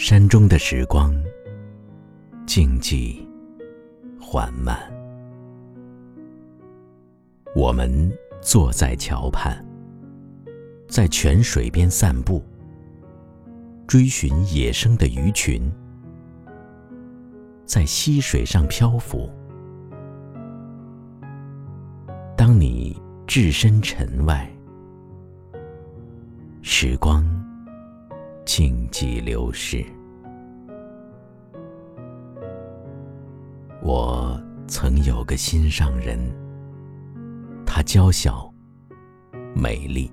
山中的时光，静寂缓慢。我们坐在桥畔，在泉水边散步，追寻野生的鱼群，在溪水上漂浮。当你置身尘外，时光静寂流逝。我曾有个心上人，她娇小美丽。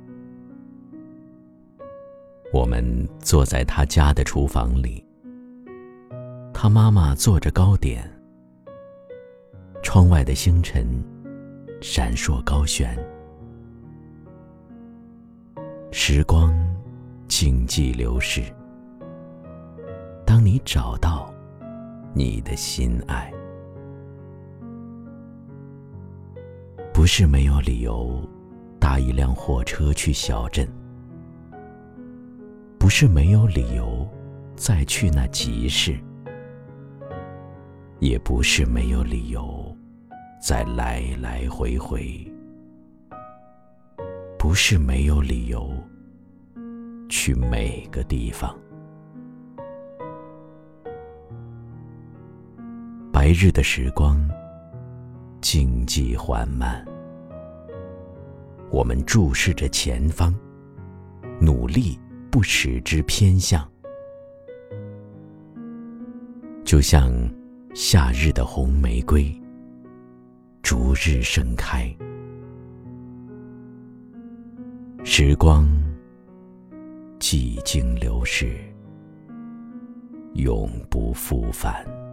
我们坐在她家的厨房里，她妈妈做着糕点，窗外的星辰。闪烁高悬，时光静寂流逝。当你找到你的心爱，不是没有理由搭一辆火车去小镇，不是没有理由再去那集市，也不是没有理由。再来来回回，不是没有理由去每个地方。白日的时光，静寂缓慢。我们注视着前方，努力不使之偏向，就像夏日的红玫瑰。逐日盛开，时光寂静流逝，永不复返。